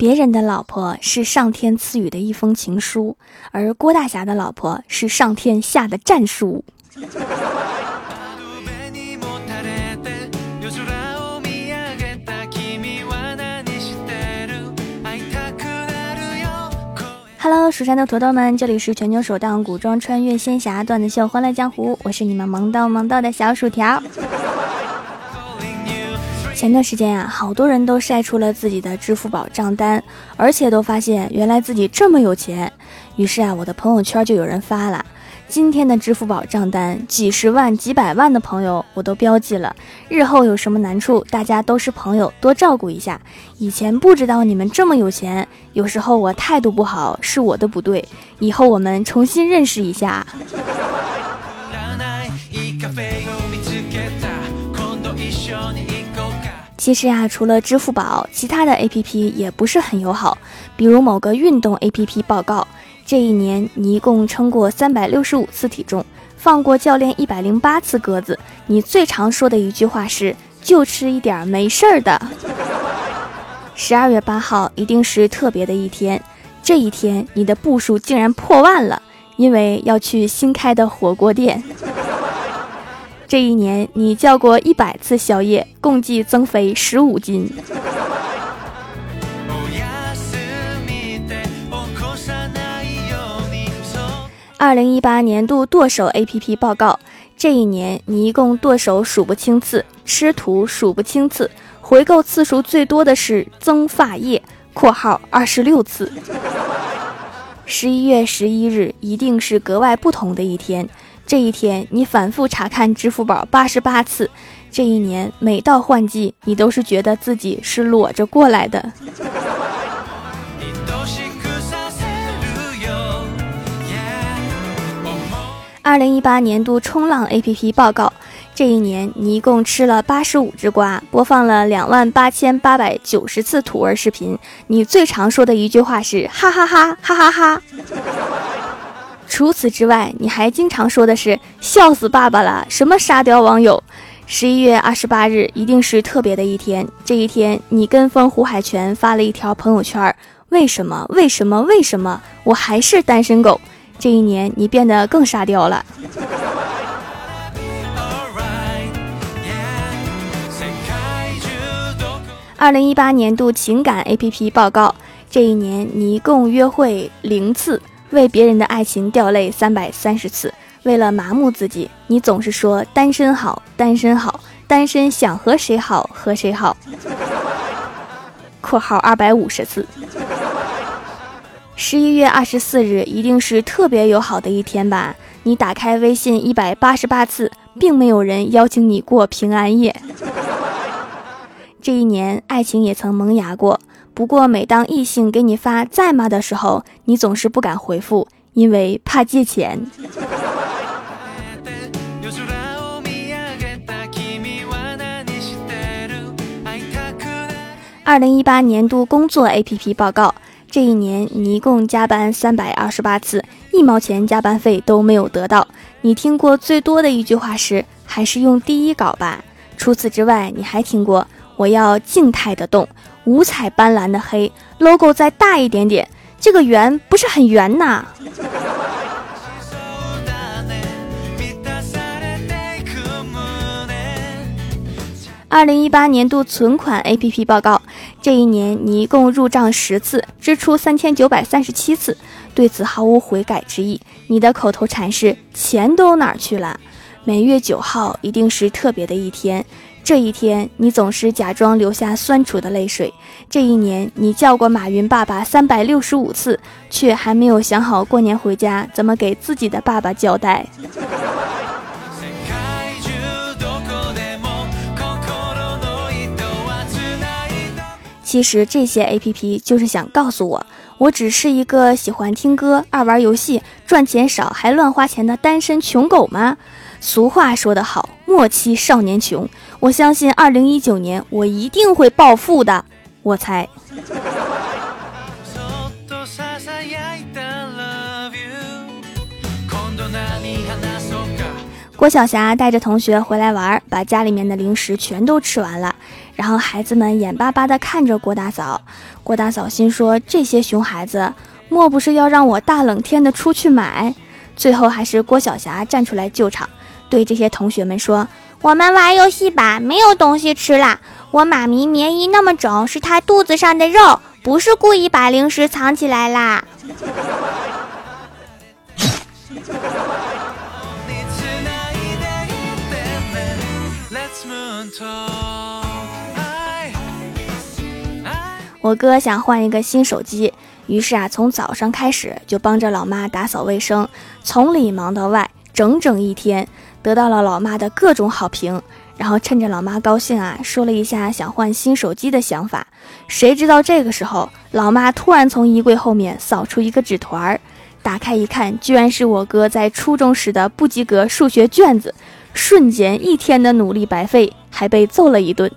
别人的老婆是上天赐予的一封情书，而郭大侠的老婆是上天下的战书。Hello，蜀山的土豆们，这里是全球首档古装穿越仙侠段子秀《欢乐江湖》，我是你们萌到萌到的小薯条。前段时间啊，好多人都晒出了自己的支付宝账单，而且都发现原来自己这么有钱。于是啊，我的朋友圈就有人发了今天的支付宝账单，几十万、几百万的朋友我都标记了。日后有什么难处，大家都是朋友，多照顾一下。以前不知道你们这么有钱，有时候我态度不好是我的不对，以后我们重新认识一下。其实呀，除了支付宝，其他的 A P P 也不是很友好。比如某个运动 A P P 报告，这一年你一共称过三百六十五次体重，放过教练一百零八次鸽子。你最常说的一句话是“就吃一点没事儿的”。十二月八号一定是特别的一天，这一天你的步数竟然破万了，因为要去新开的火锅店。这一年，你叫过一百次宵夜，共计增肥十五斤。二零一八年度剁手 APP 报告：这一年，你一共剁手数不清次，吃土数不清次，回购次数最多的是增发液（括号二十六次）。十一月十一日一定是格外不同的一天。这一天，你反复查看支付宝八十八次。这一年，每到换季，你都是觉得自己是裸着过来的。二零一八年度冲浪 APP 报告：这一年，你一共吃了八十五只瓜，播放了两万八千八百九十次土味视频。你最常说的一句话是哈哈哈哈哈哈。除此之外，你还经常说的是笑死爸爸了，什么沙雕网友。十一月二十八日一定是特别的一天，这一天你跟风胡海泉发了一条朋友圈：为什么？为什么？为什么？我还是单身狗。这一年你变得更沙雕了。二零一八年度情感 APP 报告：这一年你一共约会零次。为别人的爱情掉泪三百三十次，为了麻木自己，你总是说单身好，单身好，单身想和谁好和谁好。括号二百五十次。十一月二十四日一定是特别友好的一天吧？你打开微信一百八十八次，并没有人邀请你过平安夜。这一年，爱情也曾萌芽过。不过，每当异性给你发在吗的时候，你总是不敢回复，因为怕借钱。二零一八年度工作 APP 报告：这一年你一共加班三百二十八次，一毛钱加班费都没有得到。你听过最多的一句话是“还是用第一稿吧”。除此之外，你还听过“我要静态的动”。五彩斑斓的黑 logo 再大一点点，这个圆不是很圆呐。二零一八年度存款 APP 报告：这一年你一共入账十次，支出三千九百三十七次，对此毫无悔改之意。你的口头禅是“钱都哪儿去了”。每月九号一定是特别的一天。这一天，你总是假装流下酸楚的泪水。这一年，你叫过马云爸爸三百六十五次，却还没有想好过年回家怎么给自己的爸爸交代。其实这些 A P P 就是想告诉我，我只是一个喜欢听歌、爱玩游戏、赚钱少还乱花钱的单身穷狗吗？俗话说得好，莫欺少年穷。我相信二零一九年我一定会暴富的。我猜。郭晓霞带着同学回来玩，把家里面的零食全都吃完了。然后孩子们眼巴巴地看着郭大嫂，郭大嫂心说：这些熊孩子，莫不是要让我大冷天的出去买？最后还是郭晓霞站出来救场，对这些同学们说：“我们玩游戏吧，没有东西吃啦。我妈咪棉衣那么肿，是她肚子上的肉，不是故意把零食藏起来啦。”我哥想换一个新手机，于是啊，从早上开始就帮着老妈打扫卫生，从里忙到外，整整一天，得到了老妈的各种好评。然后趁着老妈高兴啊，说了一下想换新手机的想法。谁知道这个时候，老妈突然从衣柜后面扫出一个纸团儿，打开一看，居然是我哥在初中时的不及格数学卷子。瞬间一天的努力白费，还被揍了一顿。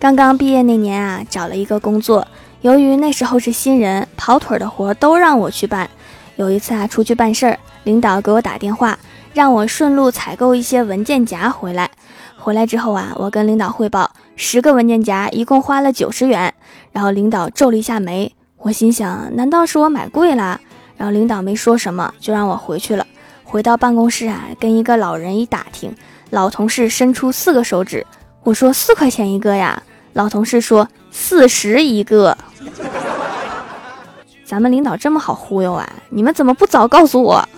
刚刚毕业那年啊，找了一个工作。由于那时候是新人，跑腿的活都让我去办。有一次啊，出去办事儿，领导给我打电话，让我顺路采购一些文件夹回来。回来之后啊，我跟领导汇报，十个文件夹一共花了九十元。然后领导皱了一下眉，我心想，难道是我买贵了？然后领导没说什么，就让我回去了。回到办公室啊，跟一个老人一打听，老同事伸出四个手指，我说四块钱一个呀。老同事说四十一个。咱们领导这么好忽悠啊？你们怎么不早告诉我？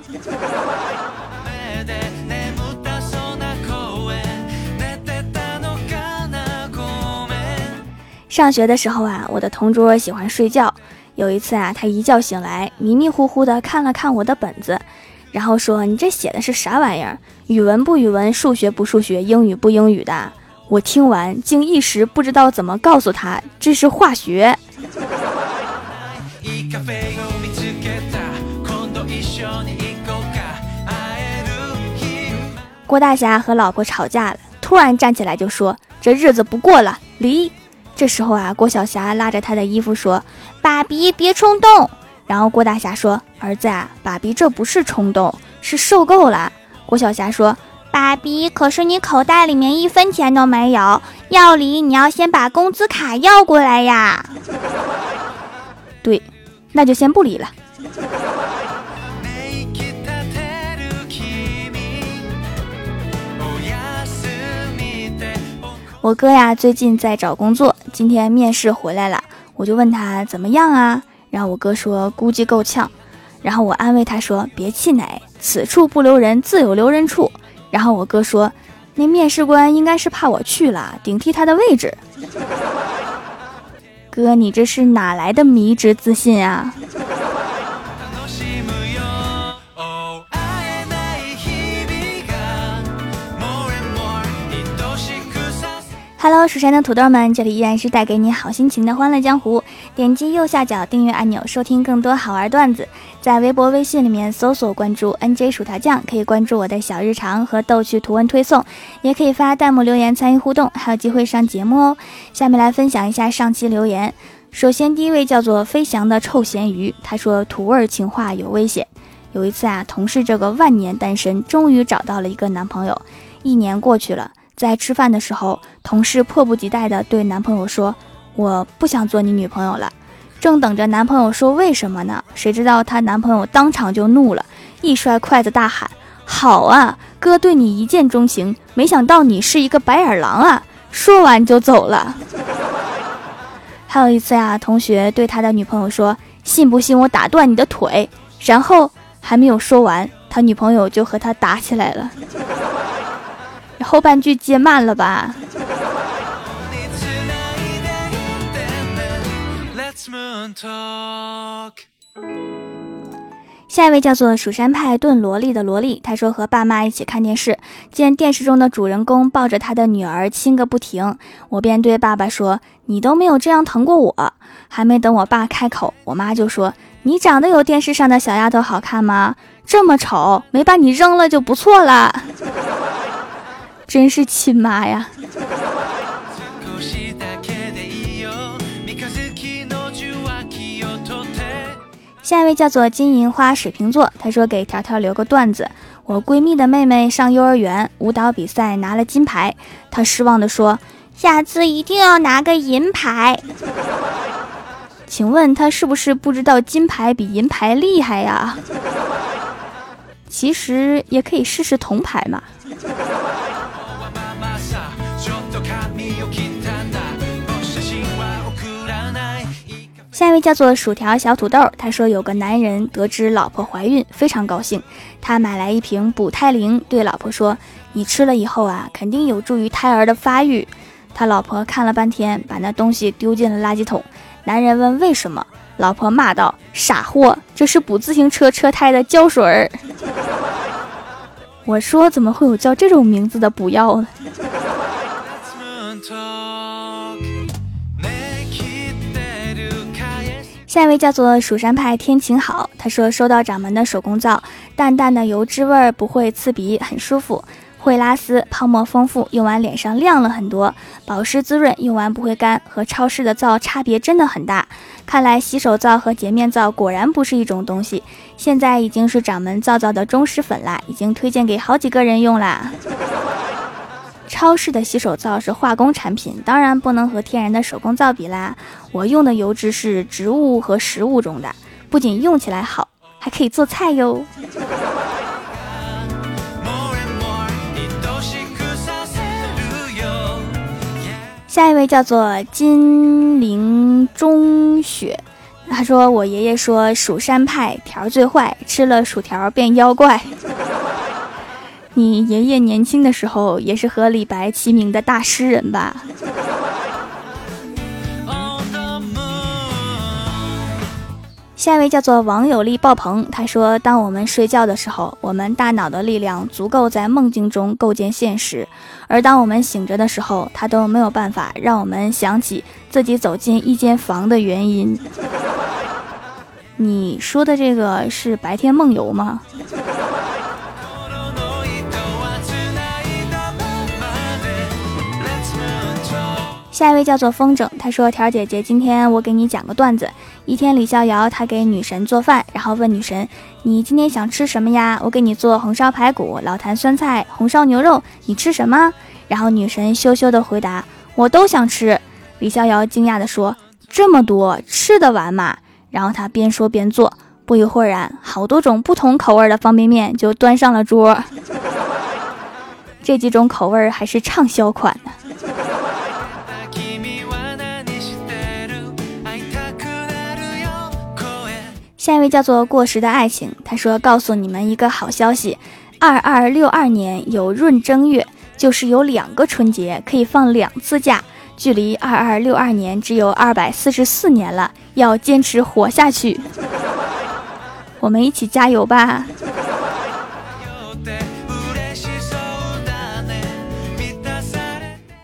上学的时候啊，我的同桌喜欢睡觉。有一次啊，他一觉醒来，迷迷糊糊的看了看我的本子，然后说：“你这写的是啥玩意儿？语文不语文，数学不数学，英语不英语的？”我听完，竟一时不知道怎么告诉他这是化学。郭大侠和老婆吵架了，突然站起来就说：“这日子不过了，离。”这时候啊，郭晓霞拉着他的衣服说：“爸比，别冲动。”然后郭大侠说：“儿子啊，爸比这不是冲动，是受够了。”郭晓霞说：“爸比，可是你口袋里面一分钱都没有，要离你要先把工资卡要过来呀。”对，那就先不离了。我哥呀，最近在找工作，今天面试回来了，我就问他怎么样啊？然后我哥说估计够呛，然后我安慰他说别气馁，此处不留人，自有留人处。然后我哥说那面试官应该是怕我去了，顶替他的位置。哥，你这是哪来的迷之自信啊？Hello，蜀山的土豆们，这里依然是带给你好心情的欢乐江湖。点击右下角订阅按钮，收听更多好玩段子。在微博、微信里面搜索关注 NJ 薯条酱，可以关注我的小日常和逗趣图文推送，也可以发弹幕留言参与互动，还有机会上节目哦。下面来分享一下上期留言。首先，第一位叫做飞翔的臭咸鱼，他说土味情话有危险。有一次啊，同事这个万年单身终于找到了一个男朋友，一年过去了。在吃饭的时候，同事迫不及待地对男朋友说：“我不想做你女朋友了。”正等着男朋友说为什么呢？谁知道她男朋友当场就怒了，一摔筷子，大喊：“好啊，哥对你一见钟情，没想到你是一个白眼狼啊！”说完就走了。还有一次呀，同学对他的女朋友说：“信不信我打断你的腿？”然后还没有说完，他女朋友就和他打起来了。后半句接慢了吧？下一位叫做蜀山派炖萝莉的萝莉，她说和爸妈一起看电视，见电视中的主人公抱着他的女儿亲个不停，我便对爸爸说：“你都没有这样疼过我。”还没等我爸开口，我妈就说：“你长得有电视上的小丫头好看吗？这么丑，没把你扔了就不错了。”真是亲妈呀！下一位叫做金银花水瓶座，他说给条条留个段子：我闺蜜的妹妹上幼儿园舞蹈比赛拿了金牌，她失望地说：“下次一定要拿个银牌。”请问她是不是不知道金牌比银牌厉害呀？其实也可以试试铜牌嘛。下一位叫做薯条小土豆，他说有个男人得知老婆怀孕，非常高兴，他买来一瓶补胎灵，对老婆说：“你吃了以后啊，肯定有助于胎儿的发育。”他老婆看了半天，把那东西丢进了垃圾桶。男人问为什么，老婆骂道：“傻货，这是补自行车车胎的胶水儿。” 我说怎么会有叫这种名字的补药呢？下一位叫做蜀山派天晴好，他说收到掌门的手工皂，淡淡的油脂味儿不会刺鼻，很舒服，会拉丝，泡沫丰富，用完脸上亮了很多，保湿滋润，用完不会干，和超市的皂差别真的很大。看来洗手皂和洁面皂果然不是一种东西，现在已经是掌门皂皂的忠实粉啦，已经推荐给好几个人用啦。超市的洗手皂是化工产品，当然不能和天然的手工皂比啦。我用的油脂是植物和食物中的，不仅用起来好，还可以做菜哟。下一位叫做金陵中雪，他说我爷爷说蜀山派条最坏，吃了薯条变妖怪。你爷爷年轻的时候也是和李白齐名的大诗人吧？下一位叫做网友力爆棚，他说：“当我们睡觉的时候，我们大脑的力量足够在梦境中构建现实；而当我们醒着的时候，他都没有办法让我们想起自己走进一间房的原因。”你说的这个是白天梦游吗？下一位叫做风筝，他说：“条姐姐，今天我给你讲个段子。一天，李逍遥他给女神做饭，然后问女神：你今天想吃什么呀？我给你做红烧排骨、老坛酸菜、红烧牛肉，你吃什么？然后女神羞羞的回答：我都想吃。李逍遥惊讶的说：这么多吃得完吗？然后他边说边做，不一会儿啊，好多种不同口味的方便面就端上了桌。这几种口味还是畅销款呢。”下一位叫做过时的爱情，他说：“告诉你们一个好消息，二二六二年有闰正月，就是有两个春节可以放两次假，距离二二六二年只有二百四十四年了，要坚持活下去，我们一起加油吧！”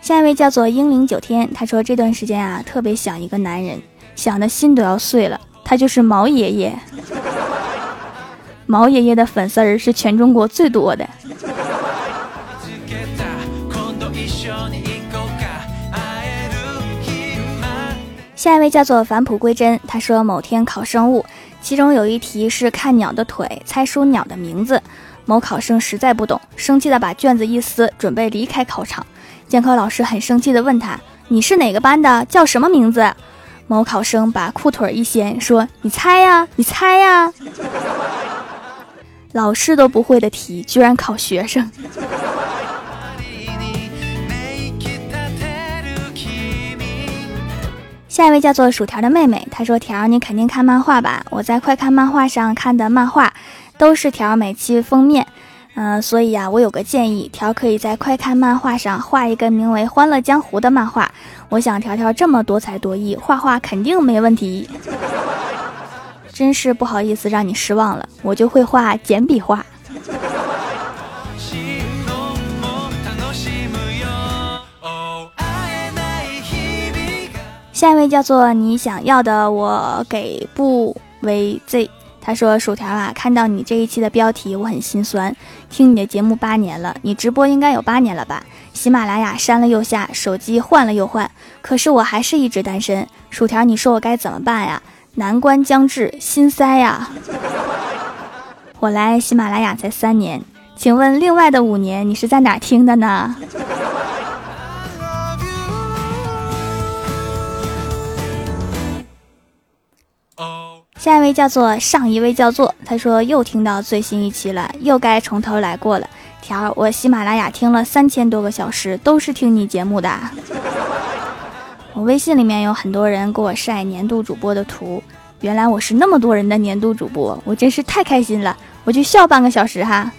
下一位叫做英灵九天，他说：“这段时间啊，特别想一个男人，想的心都要碎了。”他就是毛爷爷，毛爷爷的粉丝儿是全中国最多的。下一位叫做返璞归真，他说某天考生物，其中有一题是看鸟的腿，猜出鸟的名字。某考生实在不懂，生气的把卷子一撕，准备离开考场。监考老师很生气的问他：“你是哪个班的？叫什么名字？”某考生把裤腿一掀，说：“你猜呀，你猜呀！”老师都不会的题，居然考学生。下一位叫做薯条的妹妹，她说：“条，你肯定看漫画吧？我在快看漫画上看的漫画，都是条每期封面。”嗯，所以呀，我有个建议，条可以在快看漫画上画一个名为《欢乐江湖》的漫画。我想条条这么多才多艺，画画肯定没问题。真是不好意思让你失望了，我就会画简笔画。下一位叫做你想要的，我给不为 Z。他说：“薯条啊，看到你这一期的标题，我很心酸。听你的节目八年了，你直播应该有八年了吧？喜马拉雅删了又下，手机换了又换，可是我还是一直单身。薯条，你说我该怎么办呀？难关将至，心塞呀！我来喜马拉雅才三年，请问另外的五年你是在哪听的呢？下一位叫做上一位叫做，他说又听到最新一期了，又该从头来过了。条儿，我喜马拉雅听了三千多个小时，都是听你节目的。我微信里面有很多人给我晒年度主播的图，原来我是那么多人的年度主播，我真是太开心了，我就笑半个小时哈。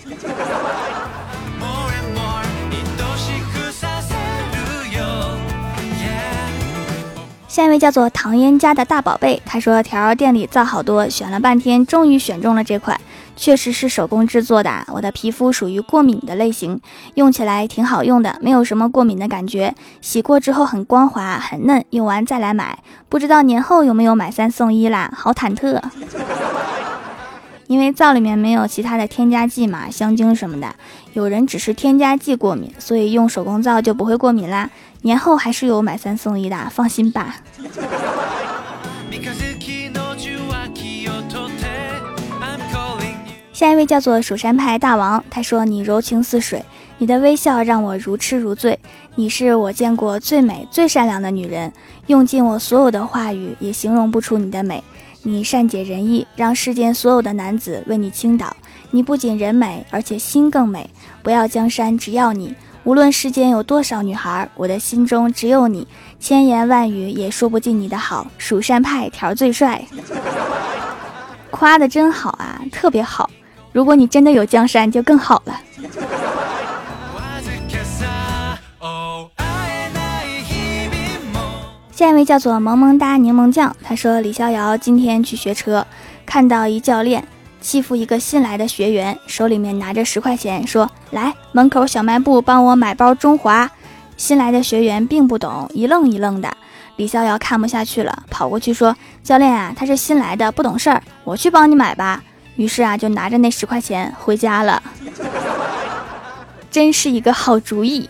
下一位叫做唐嫣家的大宝贝，他说条店里造好多，选了半天，终于选中了这款，确实是手工制作的。我的皮肤属于过敏的类型，用起来挺好用的，没有什么过敏的感觉，洗过之后很光滑很嫩，用完再来买。不知道年后有没有买三送一啦？好忐忑。因为皂里面没有其他的添加剂嘛，香精什么的。有人只是添加剂过敏，所以用手工皂就不会过敏啦。年后还是有买三送一的，放心吧。下一位叫做蜀山派大王，他说：“你柔情似水，你的微笑让我如痴如醉。你是我见过最美最善良的女人，用尽我所有的话语也形容不出你的美。”你善解人意，让世间所有的男子为你倾倒。你不仅人美，而且心更美。不要江山，只要你。无论世间有多少女孩，我的心中只有你。千言万语也说不尽你的好。蜀山派条最帅，夸的真好啊，特别好。如果你真的有江山，就更好了。下一位叫做萌萌哒柠檬酱，他说李逍遥今天去学车，看到一教练欺负一个新来的学员，手里面拿着十块钱，说来门口小卖部帮我买包中华。新来的学员并不懂，一愣一愣的。李逍遥看不下去了，跑过去说：“教练啊，他是新来的，不懂事儿，我去帮你买吧。”于是啊，就拿着那十块钱回家了。真是一个好主意。